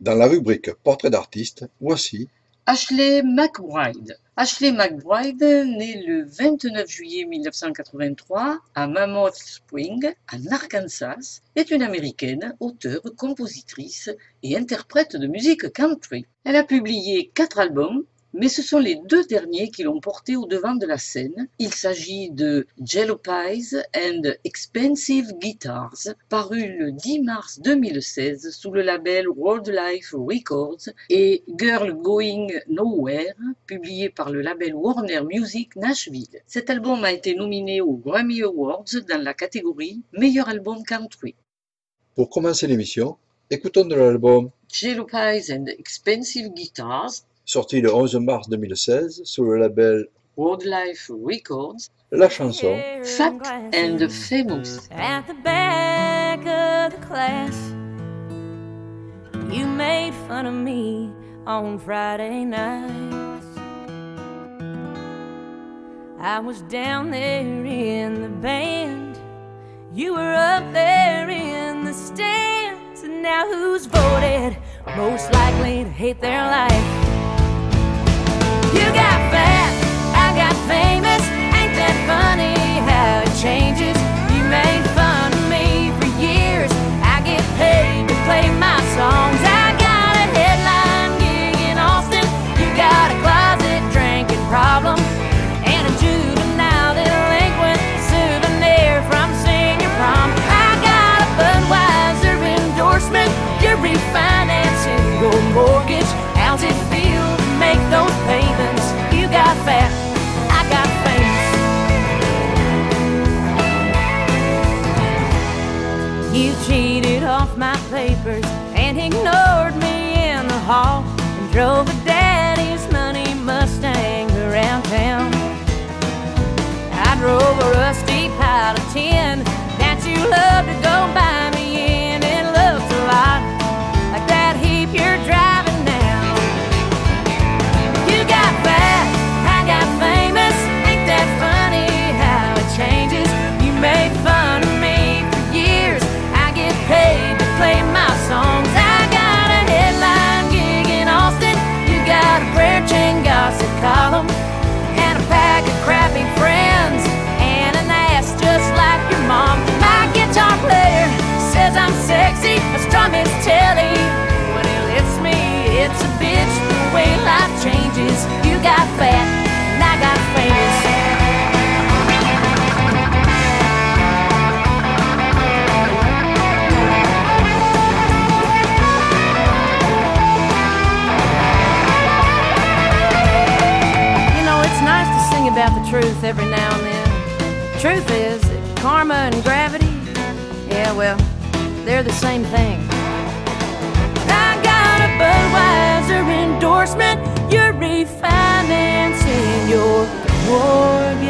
Dans la rubrique Portrait d'artiste, voici Ashley McBride. Ashley McBride, née le 29 juillet 1983 à Mammoth Spring, en Arkansas, est une américaine, auteure, compositrice et interprète de musique country. Elle a publié quatre albums, mais ce sont les deux derniers qui l'ont porté au devant de la scène. Il s'agit de Jello Pies and Expensive Guitars, paru le 10 mars 2016 sous le label World Life Records, et Girl Going Nowhere, publié par le label Warner Music Nashville. Cet album a été nominé aux Grammy Awards dans la catégorie Meilleur album country. Pour commencer l'émission, écoutons de l'album Jello Pies and Expensive Guitars, sorti le 11 mars 2016 sous le label World Life Records, la chanson Fat and Famous. At the back of the class, you made fun of me on Friday nights. I was down there in the band, you were up there in the stands, and now who's voted most likely to hate their life? Ain't that funny how it changes? You made fun of me for years. I get paid to play my songs. I got a headline gig in Austin. You got a closet drinking problem. And a juvenile delinquent souvenir from senior prom. I got a Budweiser endorsement. You're refinancing your mortgage. How's it feel to make those payments? You got fat, papers and ignored me in the hall and drove a daddy's money Mustang around town. I drove a rusty pile of tin that you love to go buy You got fat and I got famous. You know, it's nice to sing about the truth every now and then. Truth is that karma and gravity, yeah, well, they're the same thing. I got a Budweiser endorsement. You're refinancing your mortgage.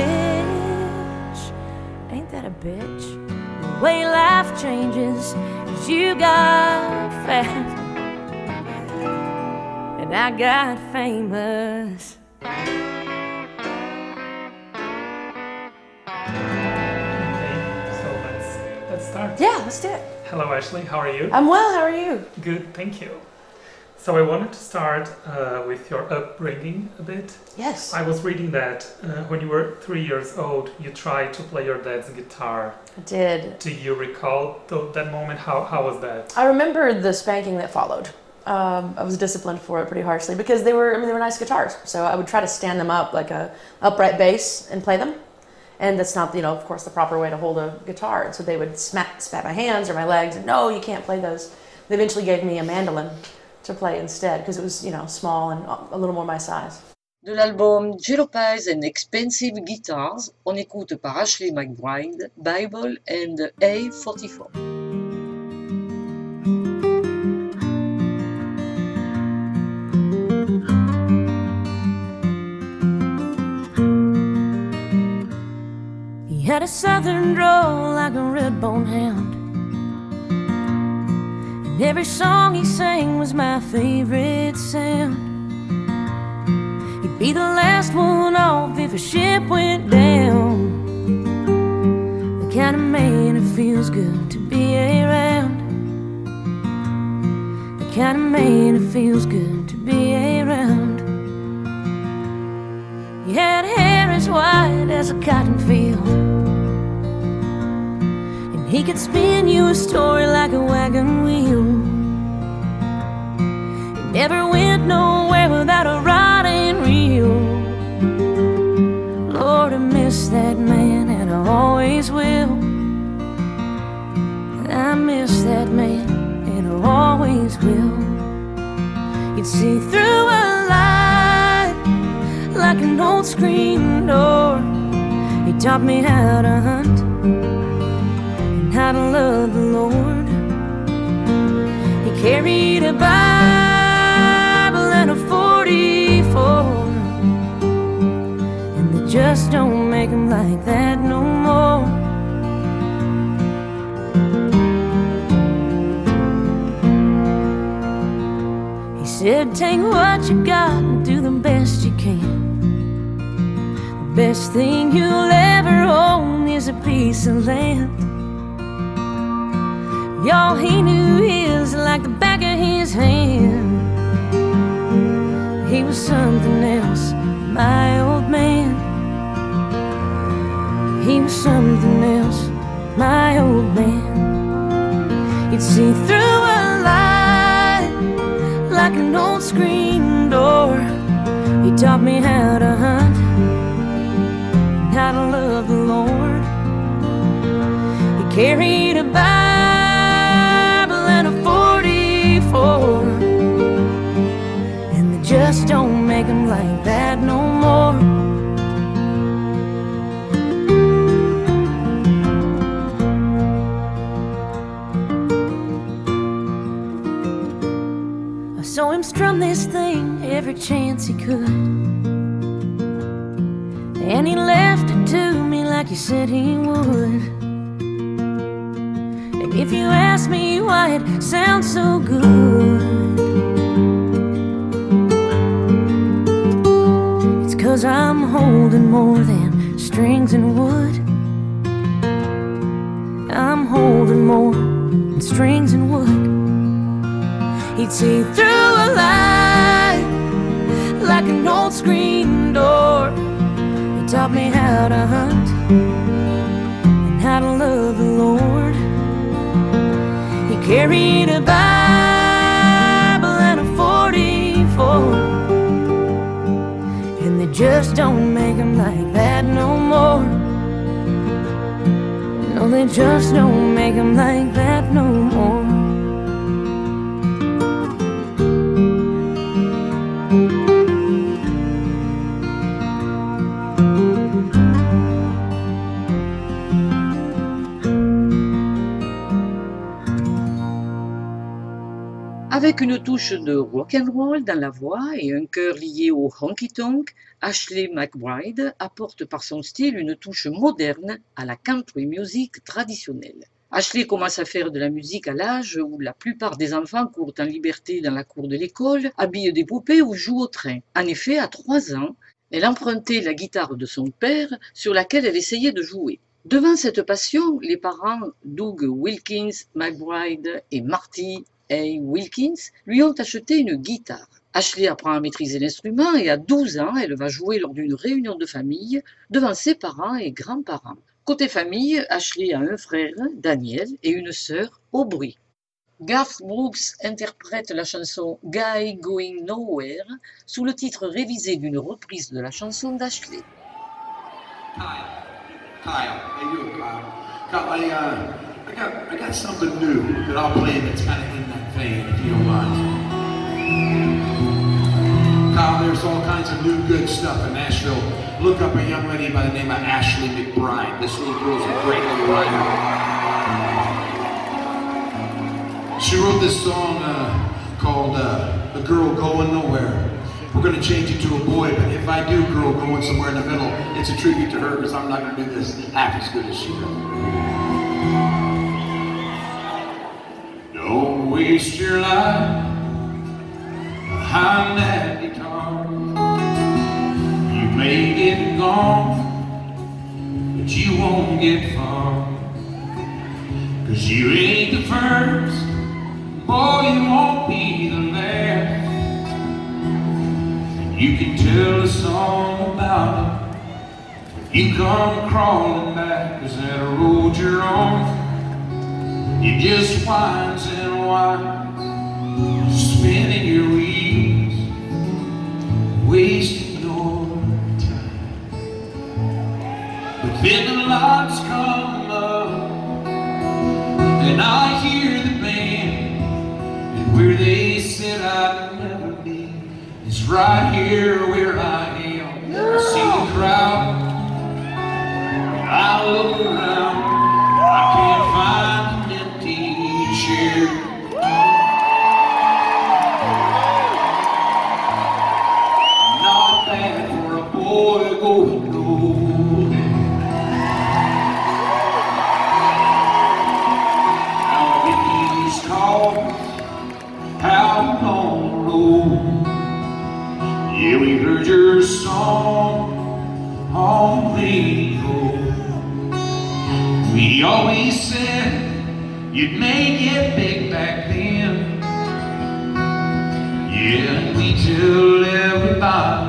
Ain't that a bitch? The way life changes is you got fat and I got famous. Okay, so let's let's start. Yeah, let's do it. Hello, Ashley. How are you? I'm well. How are you? Good, thank you. So I wanted to start uh, with your upbringing a bit. Yes. I was reading that uh, when you were three years old, you tried to play your dad's guitar. I did. Do you recall th- that moment? How how was that? I remember the spanking that followed. Um, I was disciplined for it pretty harshly because they were, I mean, they were nice guitars. So I would try to stand them up like a upright bass and play them. And that's not, you know, of course, the proper way to hold a guitar. And so they would smack, spat my hands or my legs, and no, you can't play those. They eventually gave me a mandolin to play instead because it was, you know, small and a little more my size. De l'album Jalopies and Expensive Guitars, on écoute par Ashley McBryde, Bible and A44. He had a southern drawl like a red bone hound. And every song he sang was my favorite sound. He'd be the last one off if a ship went down. The kind of man it feels good to be around. The kind of man it feels good to be around. He had hair as white as a cotton field. He could spin you a story like a wagon wheel. He never went nowhere without a rod and reel. Lord, I miss that man, and I always will. I miss that man, and I always will. He'd see through a light like an old screen door. He taught me how to hunt to love the Lord. He carried a Bible and a 44 and they just don't make them like that no more. He said, Take what you got and do the best you can. The best thing you'll ever own is a piece of land. Y'all, he knew his like the back of his hand. He was something else, my old man. He was something else, my old man. You'd see through a light like an old screen door. He taught me how to hunt, how to love the Lord. He carried a Bible just don't make them like that no more. I saw him strum this thing every chance he could. And he left it to me like he said he would. And if you ask me why it sounds so good, cause I'm holding more than strings and wood. I'm holding more than strings and wood. He'd see through a light like an old screen door. He taught me how to hunt and how to love the Lord. He carried a Bible just don't make them like that no more. No, they just don't make them like that no more. Avec une touche de rock and roll dans la voix et un cœur lié au honky tonk, Ashley McBride apporte par son style une touche moderne à la country music traditionnelle. Ashley commence à faire de la musique à l'âge où la plupart des enfants courent en liberté dans la cour de l'école, habillent des poupées ou jouent au train. En effet, à trois ans, elle empruntait la guitare de son père sur laquelle elle essayait de jouer. Devant cette passion, les parents Doug Wilkins McBride et Marty A. Wilkins lui ont acheté une guitare. Ashley apprend à maîtriser l'instrument et à 12 ans, elle va jouer lors d'une réunion de famille devant ses parents et grands-parents. Côté famille, Ashley a un frère, Daniel, et une sœur, Aubrey. Garth Brooks interprète la chanson Guy Going Nowhere sous le titre révisé d'une reprise de la chanson d'Ashley. Kyle. Kyle. Hey, you, Kyle. Kyle, I, uh, I got, I got something new that I'll if you don't mind. Kyle, there's all kinds of new good stuff in Nashville. Look up a young lady by the name of Ashley McBryde. This little girl's a great little writer. She wrote this song uh, called uh, The Girl Going Nowhere. We're going to change it to a boy, but if I do Girl Going Somewhere in the Middle, it's a tribute to her because I'm not going to do this half as good as she does. your life behind that guitar. You may get gone, but you won't get far. Cause you ain't the first, boy, you won't be the last. And you can tell a song about it. You come crawling back, cause that road you're on, it just winds and winds spinning your wheels, wasting your time. But then the lights come up, and I hear the band, and where they said I'd never be is right here where I am. I see the crowd, and I look you'd make it big back then. Yeah, and we tell everybody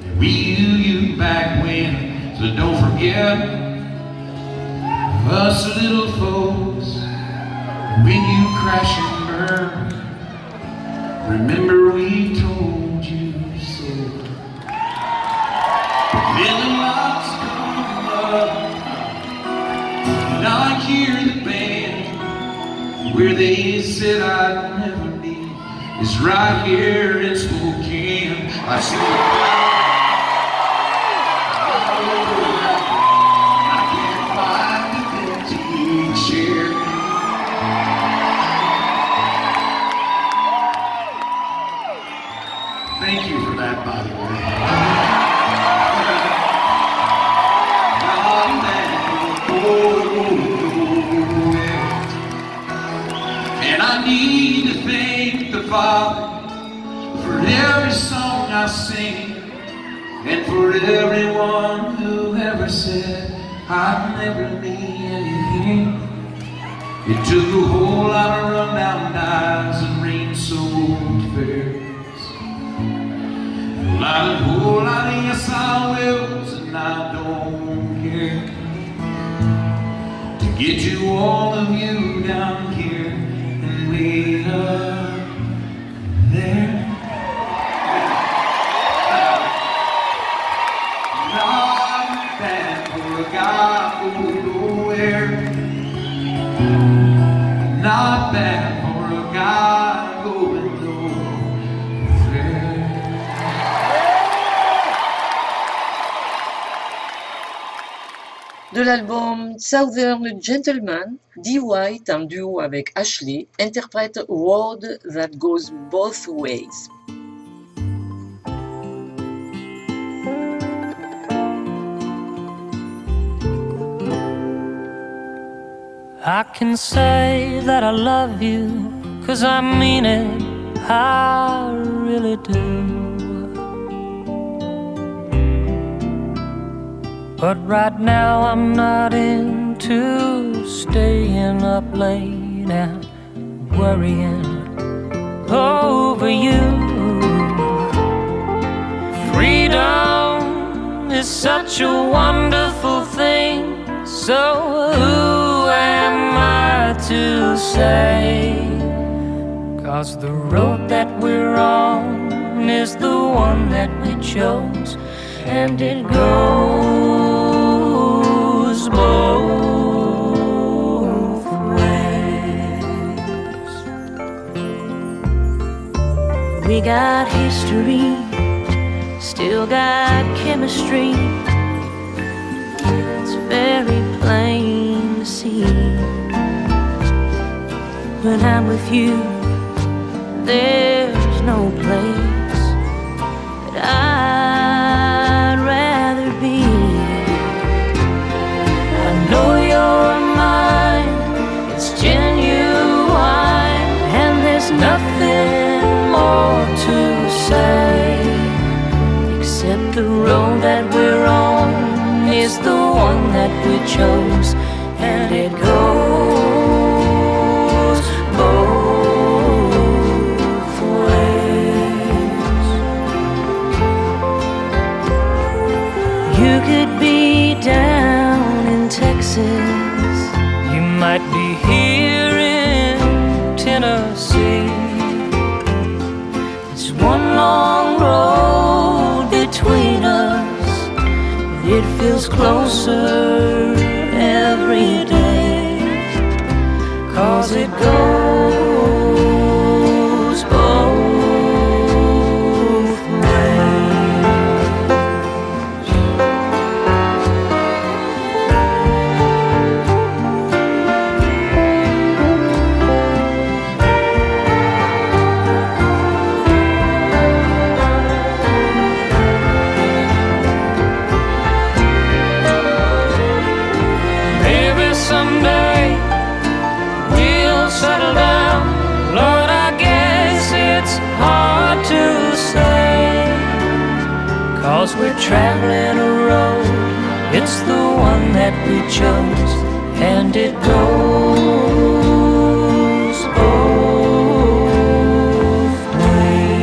that we knew you back when. So don't forget us little folks when you crash and burn. Remember we where they said I'd never be. Is right here in Spokane. I see Father for every song I sing and for everyone who ever said I'd never be anything. It took a whole lot of rundown nights and rain-soaked fairs. A lot of whole lot of yes I wills and I don't care To get you all of you down here and way up Not going nowhere Not bad De l'album Southern Gentleman, Dee White, en duo avec Ashley, interprète Road That Goes Both Ways. I can say that I love you, cause I mean it, I really do. But right now I'm not into staying up late and worrying over you. Freedom is such a wonderful thing, so who am I to say? Cause the road that we're on is the one that we chose, and it goes. We got history, still got chemistry. It's very plain to see. When I'm with you, there's no place is the one that we chose, and it goes both ways. You could be down in Texas, you might be here. Closer every day. Cause it goes it's the one that we chose, and it goes both ways.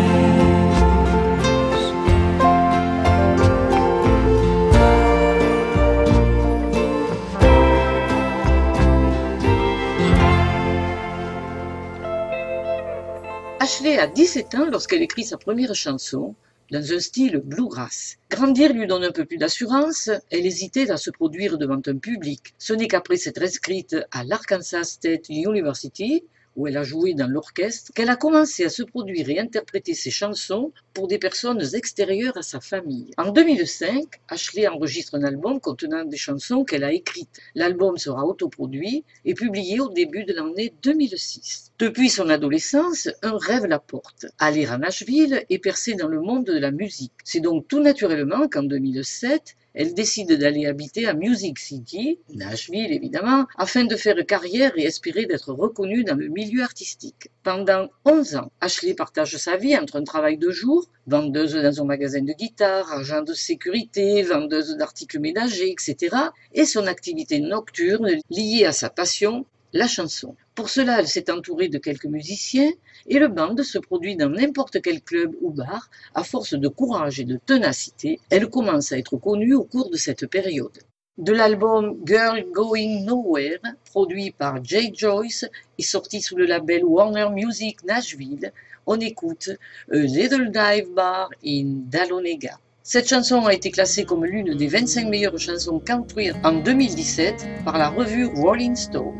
Ashley a 17 ans lorsqu'elle écrit sa première chanson dans un style bluegrass. Grandir lui donne un peu plus d'assurance, elle hésitait à se produire devant un public. Ce n'est qu'après s'être inscrite à l'Arkansas State University, où elle a joué dans l'orchestre, qu'elle a commencé à se produire et interpréter ses chansons pour des personnes extérieures à sa famille. En 2005, Ashley enregistre un album contenant des chansons qu'elle a écrites. L'album sera autoproduit et publié au début de l'année 2006. Depuis son adolescence, un rêve la porte, aller à Nashville et percer dans le monde de la musique. C'est donc tout naturellement qu'en 2007, elle décide d'aller habiter à Music City, Nashville évidemment, afin de faire carrière et espérer d'être reconnue dans le milieu artistique. Pendant 11 ans, Ashley partage sa vie entre un travail de jour, vendeuse dans un magasin de guitare, agent de sécurité, vendeuse d'articles ménagers, etc., et son activité nocturne liée à sa passion, la chanson. Pour cela, elle s'est entourée de quelques musiciens et le band se produit dans n'importe quel club ou bar. À force de courage et de ténacité, elle commence à être connue au cours de cette période. De l'album Girl Going Nowhere, produit par Jay Joyce et sorti sous le label Warner Music Nashville, on écoute A Little Dive Bar in Dahlonega. Cette chanson a été classée comme l'une des 25 meilleures chansons country en 2017 par la revue Rolling Stone.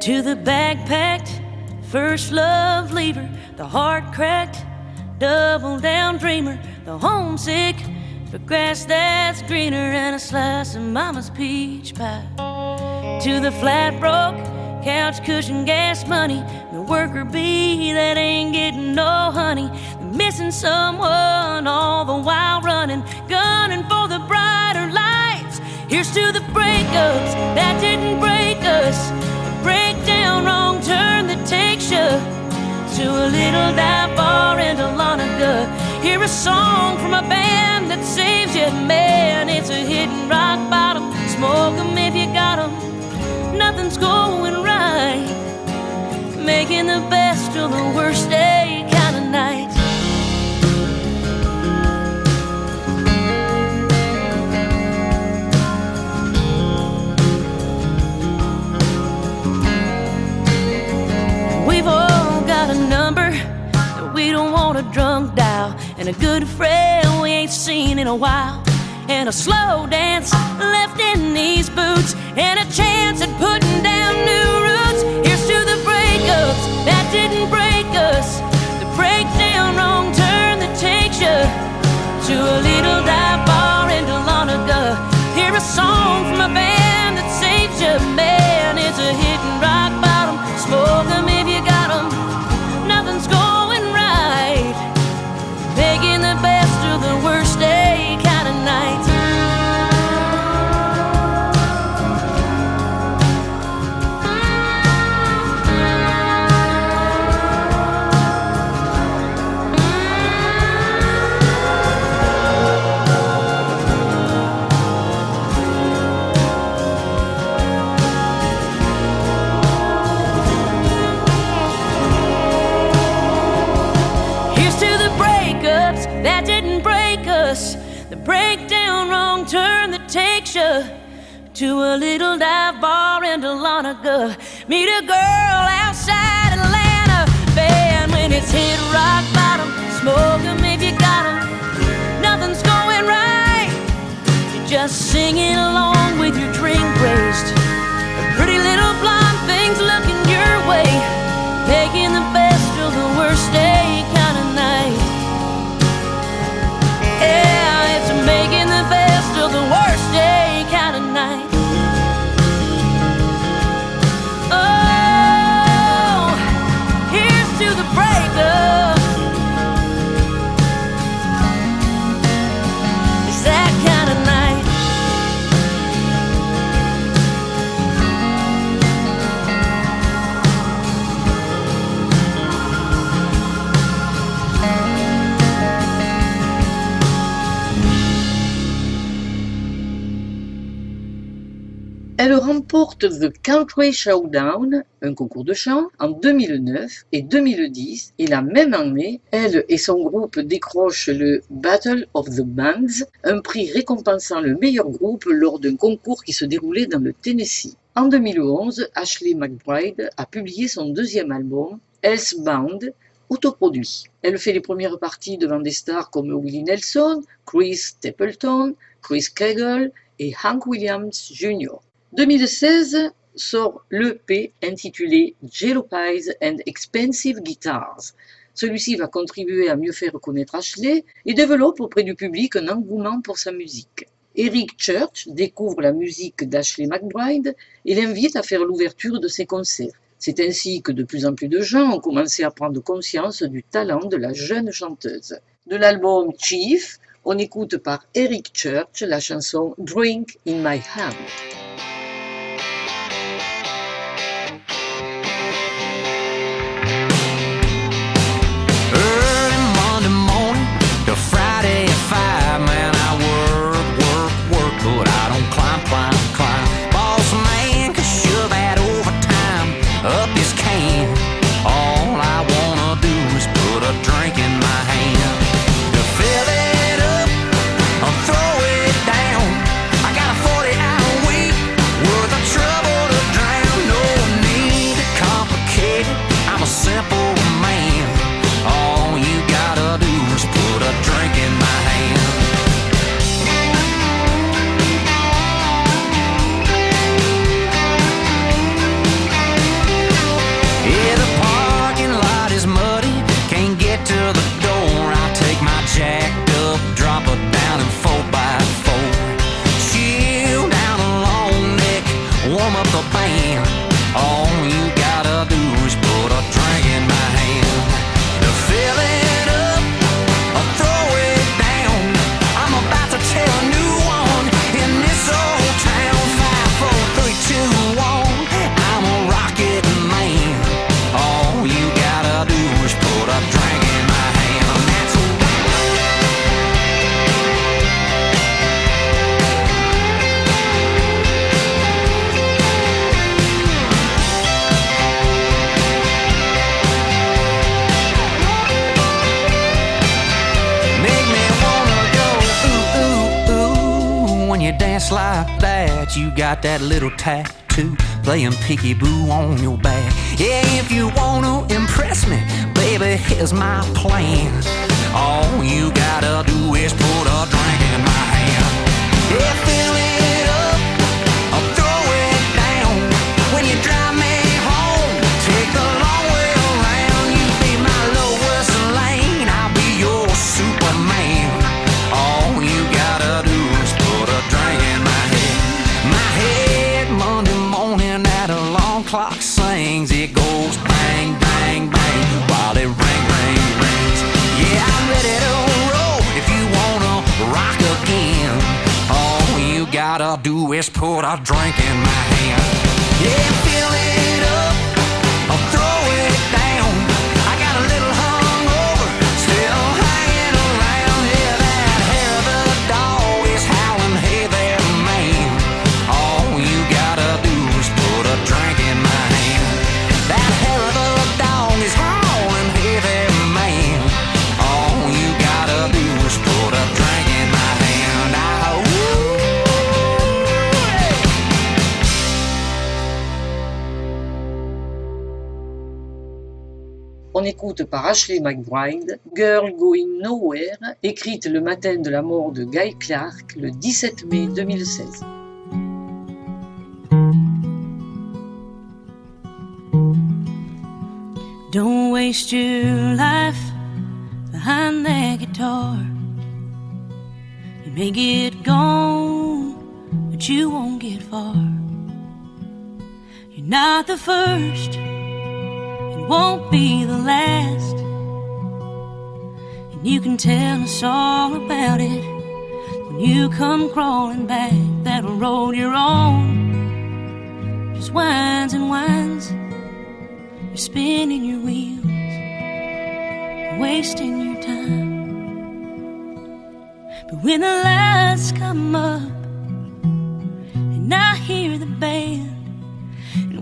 To the backpacked, first love leaver, the heart cracked, double down dreamer, the homesick for grass that's greener and a slice of mama's peach pie. To the flat broke, couch cushion gas money, the worker bee that ain't getting no honey, missing someone all the while running, gunning for the brighter lights. Here's to the breakups that didn't break us, the breakdown wrong turn that takes you to a little dive bar in Dahlonega. Hear a song from a band that saves you, man. It's a hidden rock bottom. Smoke 'em if you got 'em. Nothing's going right. Making the best of the worst day kind of night. We've all got a number that we don't want a drunk dial, and a good friend we ain't seen in a while, and a slow dance left in these boots, and a chance at putting down new roots. Here's to the breakups that didn't break us, the breakdown wrong turn that takes you to a little dive bar in Dahlonega. Hear a song from a band bar in Meet a girl outside Atlanta. Band when it's hit rock bottom. Smoke 'em if you got 'em. Nothing's going right. You're just singing along with your drink raised. Pretty little blonde things looking remporte The Country Showdown, un concours de chant, en 2009 et 2010. Et la même année, elle et son groupe décrochent le Battle of the Bands, un prix récompensant le meilleur groupe lors d'un concours qui se déroulait dans le Tennessee. En 2011, Ashley McBride a publié son deuxième album, Elsebound, autoproduit. Elle fait les premières parties devant des stars comme Willie Nelson, Chris Stapleton, Chris Kegel et Hank Williams Jr. 2016 sort l'EP intitulé Jello Pies and Expensive Guitars. Celui-ci va contribuer à mieux faire connaître Ashley et développe auprès du public un engouement pour sa musique. Eric Church découvre la musique d'Ashley McBride et l'invite à faire l'ouverture de ses concerts. C'est ainsi que de plus en plus de gens ont commencé à prendre conscience du talent de la jeune chanteuse. De l'album Chief, on écoute par Eric Church la chanson Drink in My Hand. Little tattoo playing peeky boo on your back. Yeah, if you wanna impress me, baby, here's my plan. Is put a drink in my hand. Yeah, par Ashley McBride Girl Going Nowhere, écrite le matin de la mort de Guy Clark le 17 mai 2016. Don't waste your life behind that guitar. You may get gone, but you won't get far. You're not the first, won't be the last. And you can tell us all about it when you come crawling back. That'll roll your own. Just winds and winds. You're spinning your wheels, wasting your time. But when the lights come up and I hear the band, and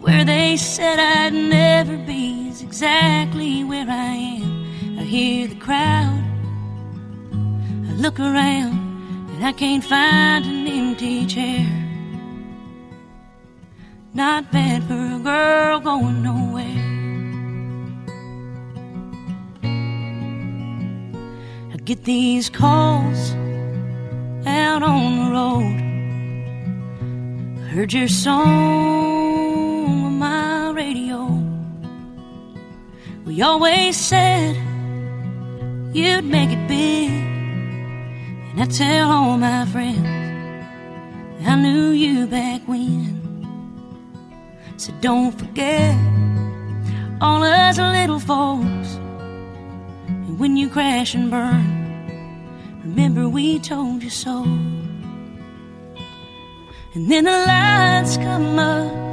where they said I'd never be is exactly where I am. I hear the crowd, I look around, and I can't find an empty chair. Not bad for a girl going nowhere. I get these calls out on the road. I heard your song radio. We always said you'd make it big. And I tell all my friends I knew you back when. So don't forget all us little folks. And when you crash and burn, remember we told you so. And then the lights come up,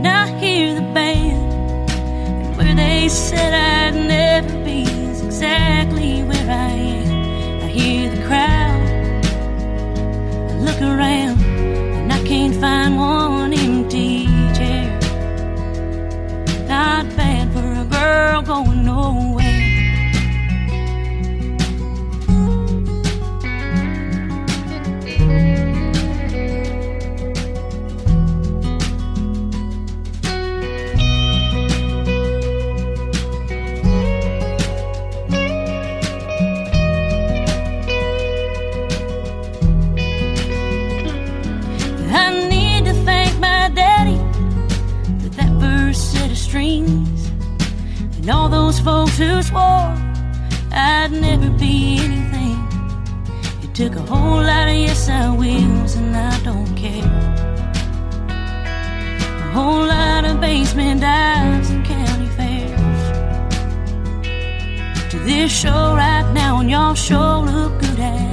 and I hear the band. And where they said I'd never be is exactly where I am. I hear the crowd, I look around, and I can't find one empty chair. Not bad for a girl going nowhere. Swore I'd never be anything. It took a whole lot of yes I wills and I don't care. A whole lot of basement dives and county fairs. To this show right now and y'all sure look good there.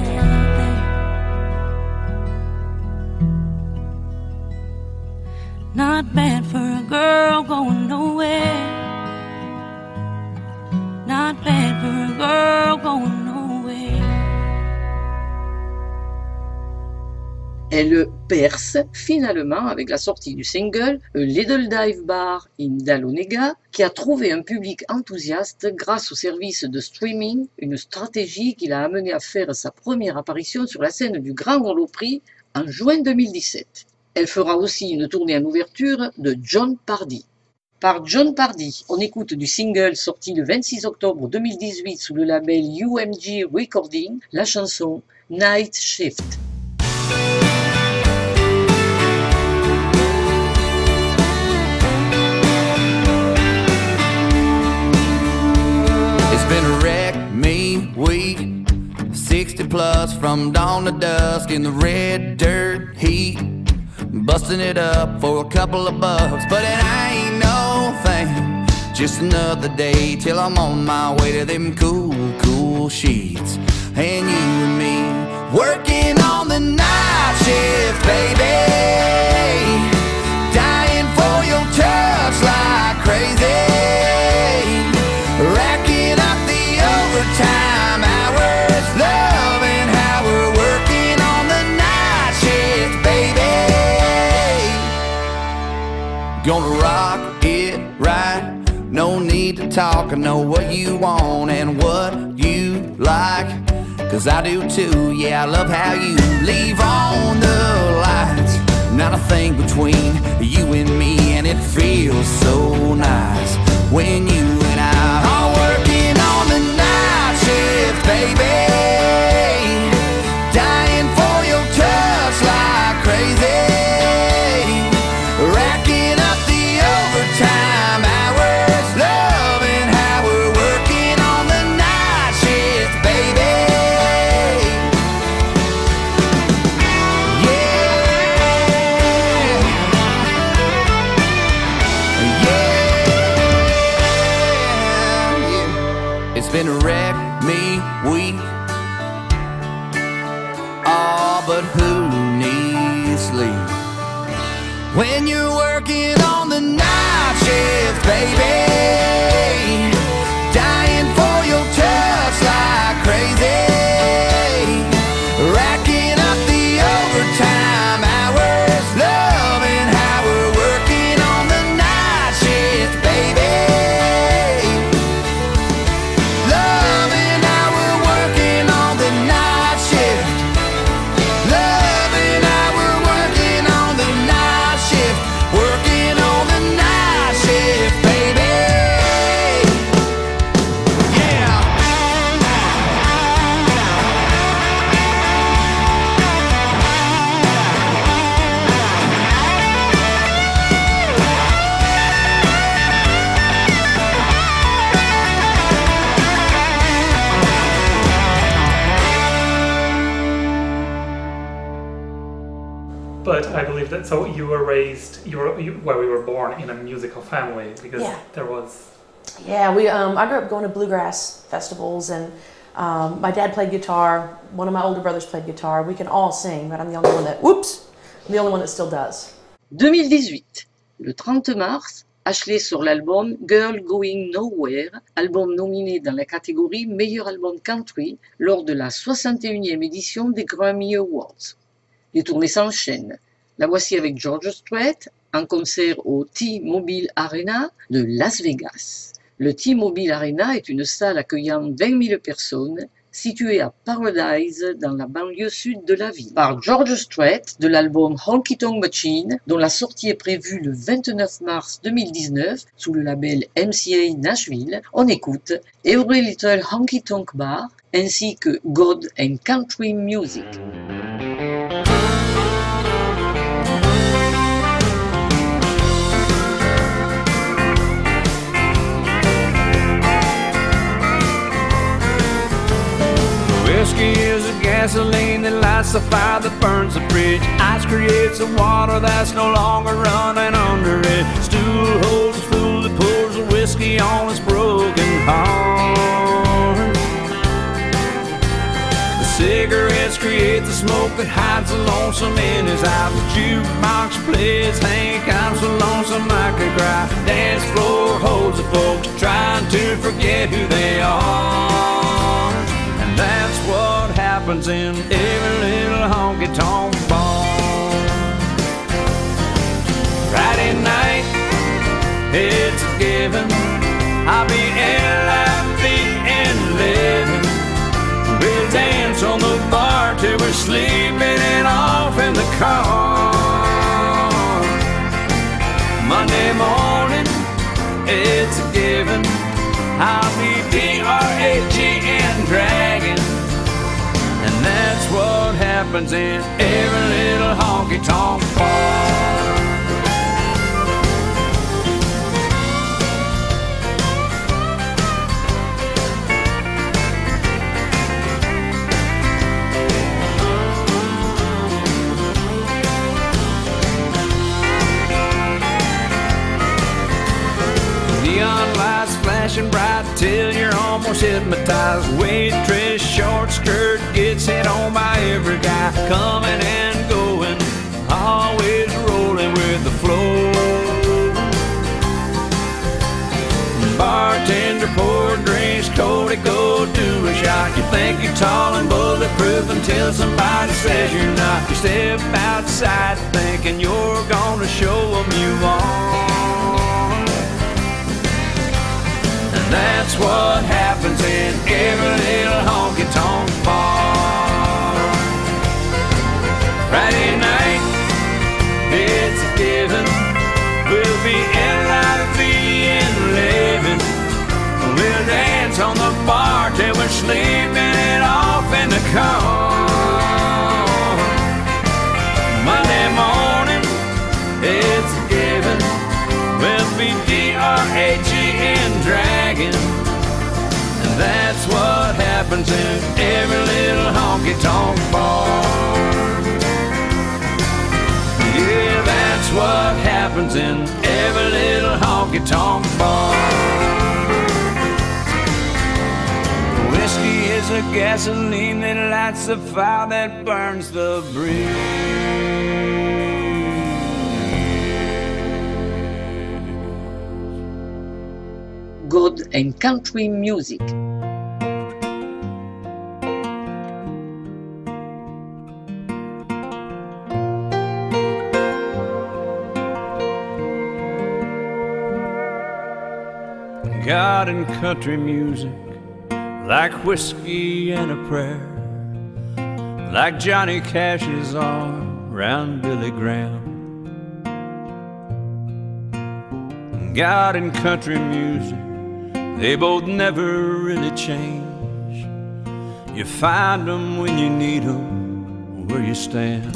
Not bad for a girl going nowhere. Elle perce finalement avec la sortie du single Little Dive Bar in Dahlonega, qui a trouvé un public enthousiaste grâce au service de streaming, une stratégie qui l'a amené à faire sa première apparition sur la scène du Grand Ole Prix en juin 2017. Elle fera aussi une tournée en ouverture de John Pardy. Par John Pardy, on écoute du single sorti le 26 octobre 2018 sous le label UMG Recording la chanson Night Shift. Been a wreck, me, week. 60 plus from dawn to dusk in the red dirt heat. Busting it up for a couple of bucks, but it ain't no thing. Just another day till I'm on my way to them cool, cool sheets. And you and me working on the night shift, baby. Dying for your touch like crazy. Gonna rock it right. No need to talk, I know what you want and what you like. Cause I do too, yeah, I love how you leave on the lights. Not a thing between you and me, and it feels so nice when you and I are working on the night shift, baby. But I believe that so you were raised, you were you, well, we were born in a musical family because Yeah. there was Yeah, we. Um, I grew up going to bluegrass festivals, and um, my dad played guitar. One of my older brothers played guitar. We can all sing, but I'm the only one that. Whoops! I'm the only one that still does. 2018, le 30 mars, Ashley sur l'album Girl Going Nowhere, album nominé dans la catégorie Meilleur album country lors de la 61e édition des Grammy Awards. Les tournées s'enchaînent. La voici avec George Strait en concert au T-Mobile Arena de Las Vegas. Le T-Mobile Arena est une salle accueillant 20 000 personnes située à Paradise dans la banlieue sud de la ville. Par George Strait de l'album Honky Tonk Machine dont la sortie est prévue le 29 mars 2019 sous le label MCA Nashville, on écoute Every Little Honky Tonk Bar ainsi que God and Country Music. Whiskey is a gasoline that lights the fire that burns the bridge. Ice creates the water that's no longer running under it. Stool holds the fool that pours the whiskey on his broken heart. The cigarettes create the smoke that hides the lonesome in his eyes. The jukebox plays Hank, I'm so lonesome I could cry. Dance floor holds the folks trying to forget who they are. That's what happens in every little honky tonk bar. Friday night, it's a given. I'll be LIV and happens in every little honky tonk bar. Flashing bright till you're almost hypnotized. Waitress, short skirt hit on by every guy. Coming and going, always rolling with the flow. Bartender pour drinks, Cody, go do a shot. You think you're tall and bulletproof until somebody says you're not. You step outside thinking you're gonna show them you are. And that's what happens in every little honky tonk bar. Friday night, it's a given. We'll be LIV and living. We'll dance on the bar till we're sleeping it off in the car. Monday morning, it's a given. We'll be D-R-A-G-N dragon. And that's what happens in every little honky tonk in every little honky tonk bar. is the gasoline that lights the fire that burns the. God and Country Music. God and country music, like whiskey and a prayer, like Johnny Cash's arm round Billy Graham. God and country music, they both never really change. You find them when you need them, where you stand.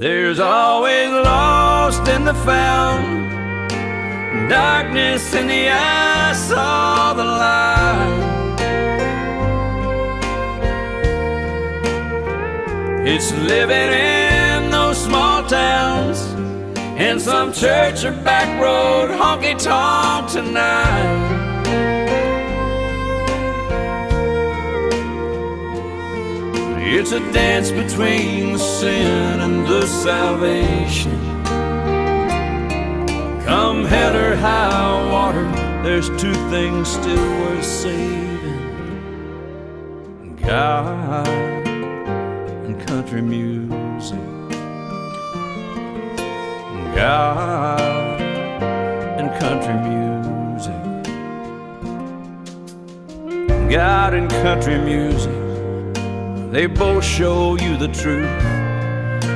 There's always lost in the found darkness in the eye saw the light. It's living in those small towns, in some church or back road honky tonk tonight. It's a dance between the sin and the salvation. Come hell or high water, there's two things still worth saving God and country music. God and country music. God and country music, they both show you the truth.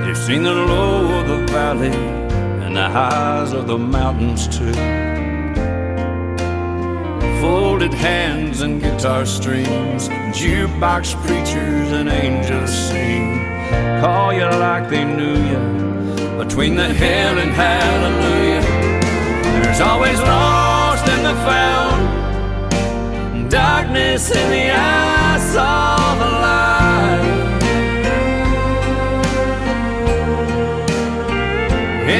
They've seen the low of the valley and the highs of the mountains too. Folded hands and guitar strings, jukebox preachers and angels sing. Call you like they knew you, between the hell and hallelujah. There's always lost in the found, darkness in the eyes of the light.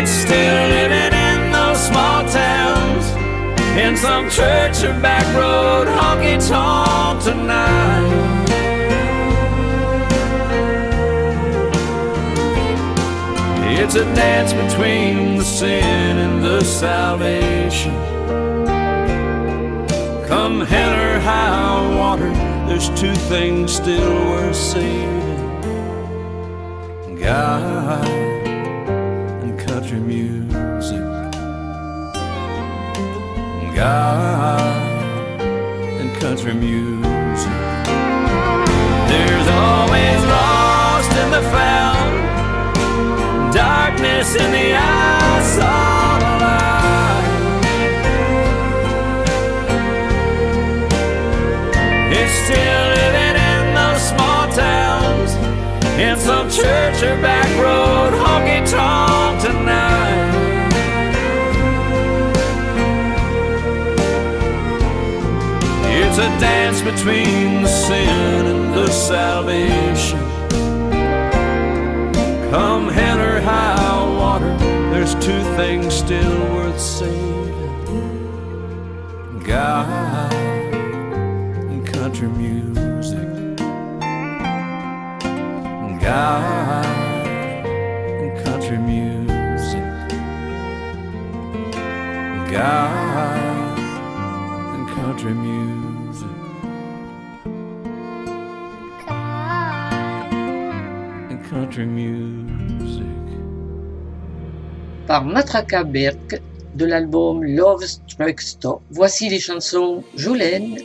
Still living in those small towns, in some church or back road honky tonk tonight. It's a dance between the sin and the salvation. Come hell or high water, there's two things still worth saving. God God and country music. There's always lost in the found, darkness in the eyes of light. Still living in those small towns, in some church or back road honky tonk tonight. A dance between the sin and the salvation. Come hell or high water, there's two things still worth saving God and country music. God and country music. God and country music. Par Matraca Berg de l'album Love's Truck Stop, voici les chansons Jolene,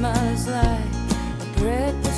smells like bread.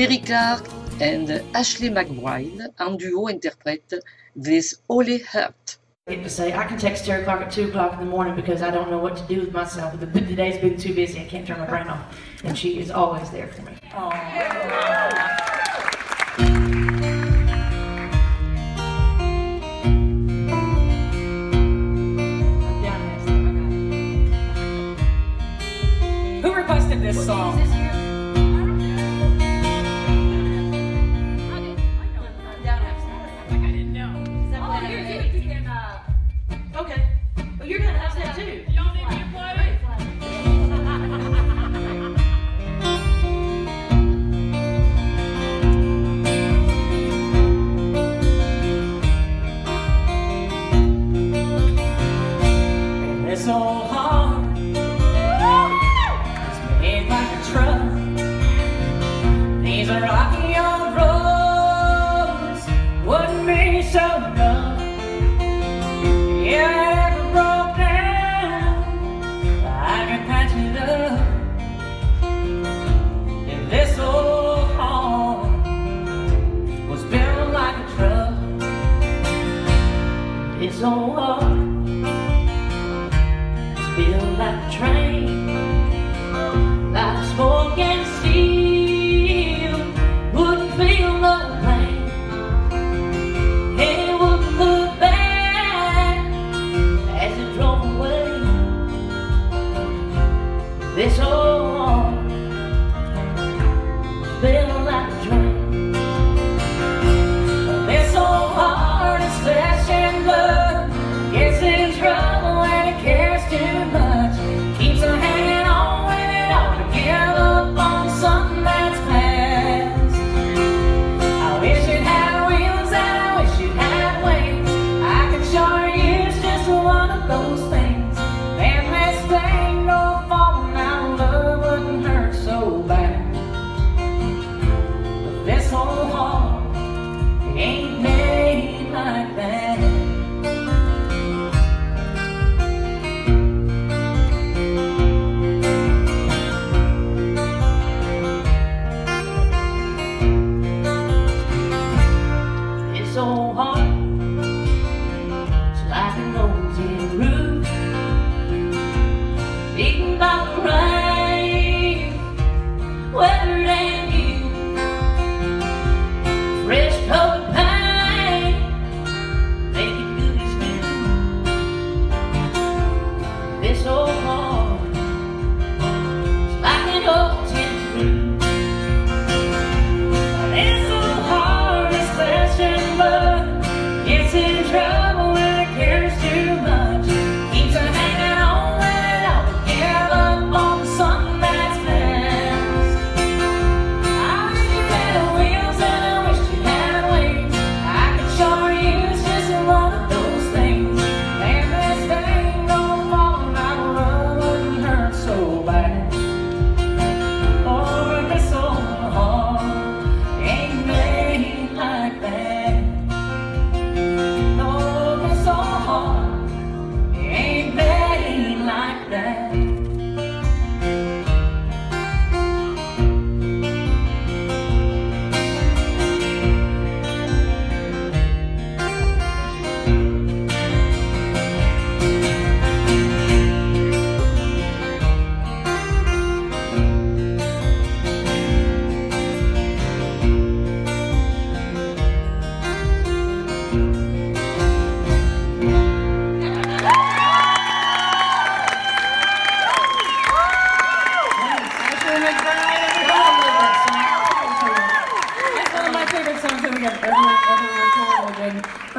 Terri Clark and Ashley McBryde en duo interpret This Holy Heart. To say I can text Terri Clark at two o'clock in the morning because I don't know what to do with myself. The, the day's been too busy. I can't turn my brain off, and she is always there for me. Aww.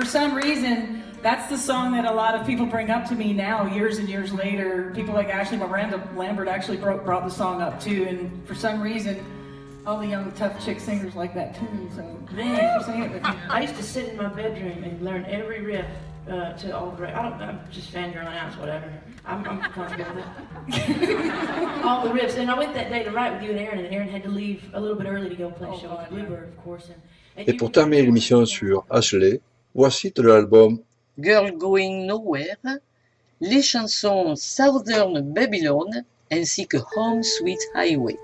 for some reason, that's the song that a lot of people bring up to me now, years and years later. People like Ashley Miranda Lambert actually brought, brought the song up too, and for some reason, all the young tough chick singers like that too. So thanks. I used to sit in my bedroom and learn every riff uh, to all the. I don't. I'm just fangirling out. It's whatever. I'm, I'm comfortable with it. all the riffs. And I went that day to write with you and Aaron, and Aaron had to leave a little bit early to go play a show with Bluebird, of course. And, and Et pour terminer l'émission sur Ashley, voici de l'album Girl Going Nowhere les chansons Southern Babylon ainsi que Home Sweet Highway.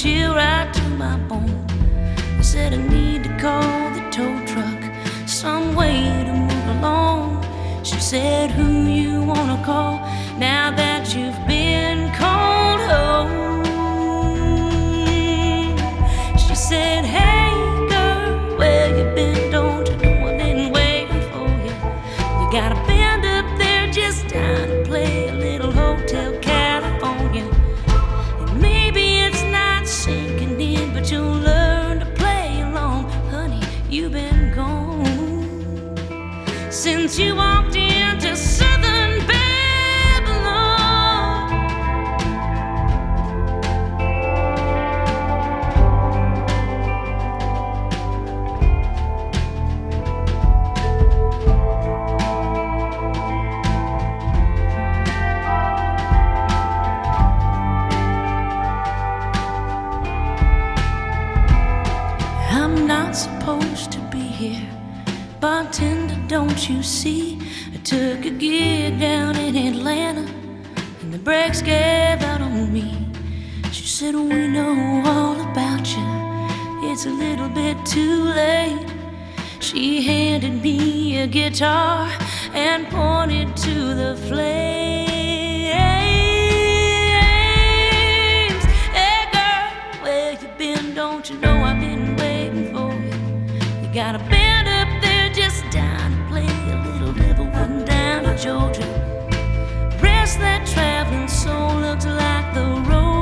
Chill right to my bone. Brakes gave out on me. She said, We know all about you. It's a little bit too late. She handed me a guitar and pointed to the flames. Hey girl, where you been? Don't you know I've been waiting for you? You got a band up there just down to play a little devil one down to Georgia. That traveling soul looks like the road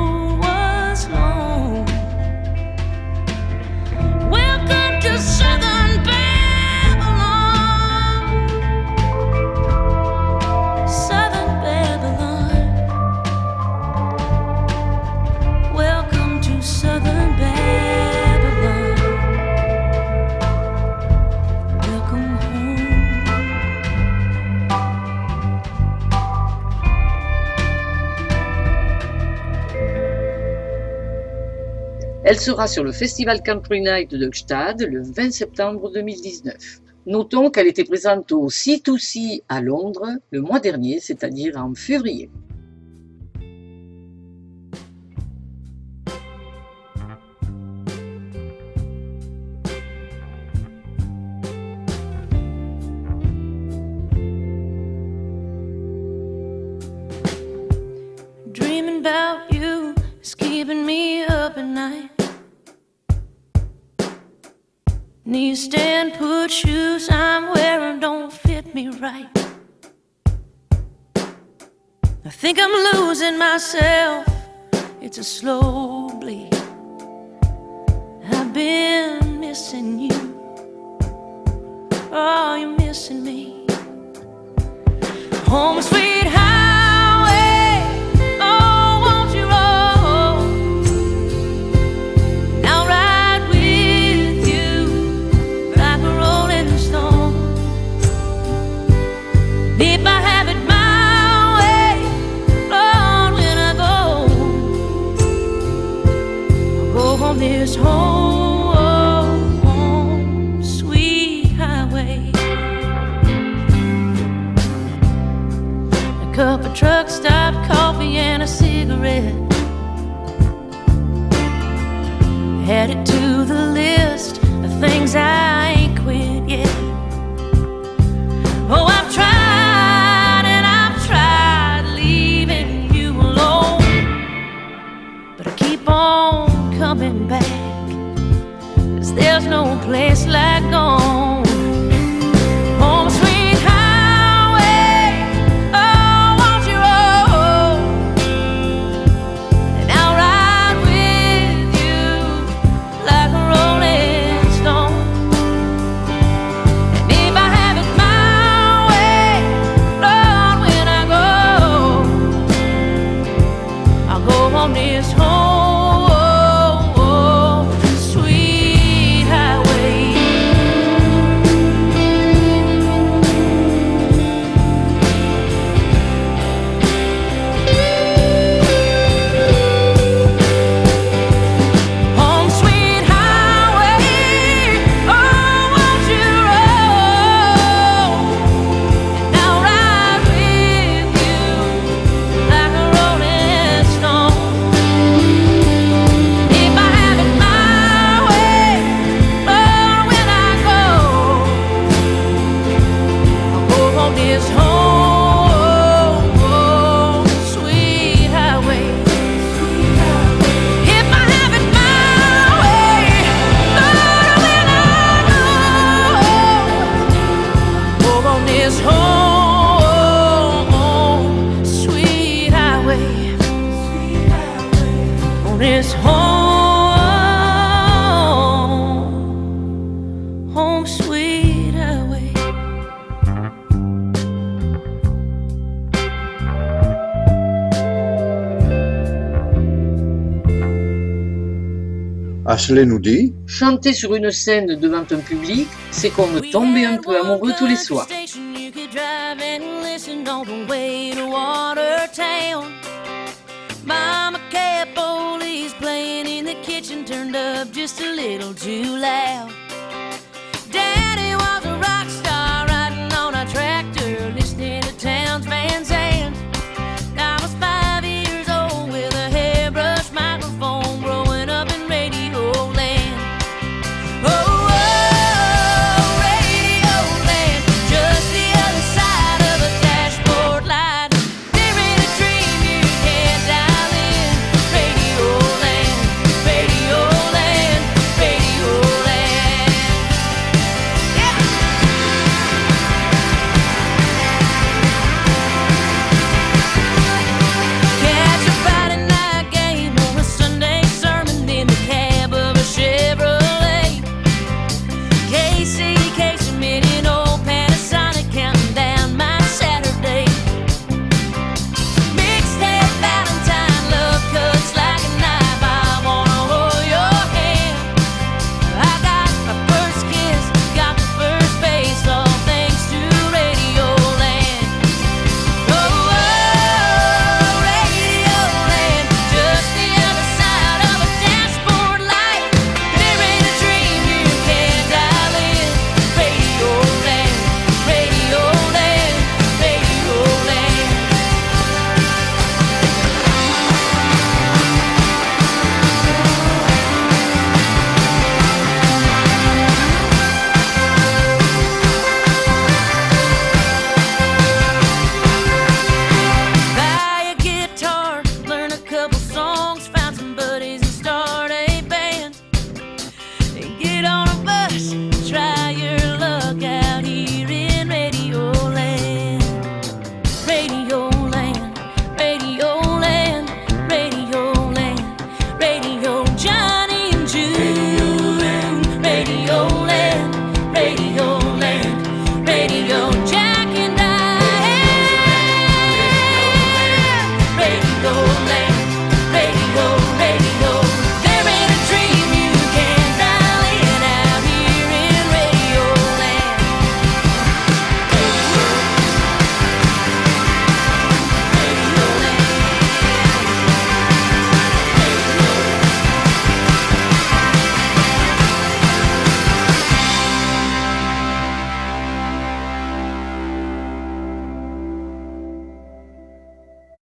Elle sera sur le Festival Country Night de Gstad le 20 septembre 2019. Notons qu'elle était présente au C2C à Londres le mois dernier, c'est-à-dire en février. Dreaming about you is keeping me up at night. These stand put shoes I'm wearing don't fit me right. I think I'm losing myself. It's a slow bleed. I've been missing you. Oh, you're missing me. Home sweet highway. Place like Ashley nous dit Chanter sur une scène devant un public, c'est comme tomber un peu amoureux tous les soirs. Mama kept playing in the kitchen, turned up just a little too loud.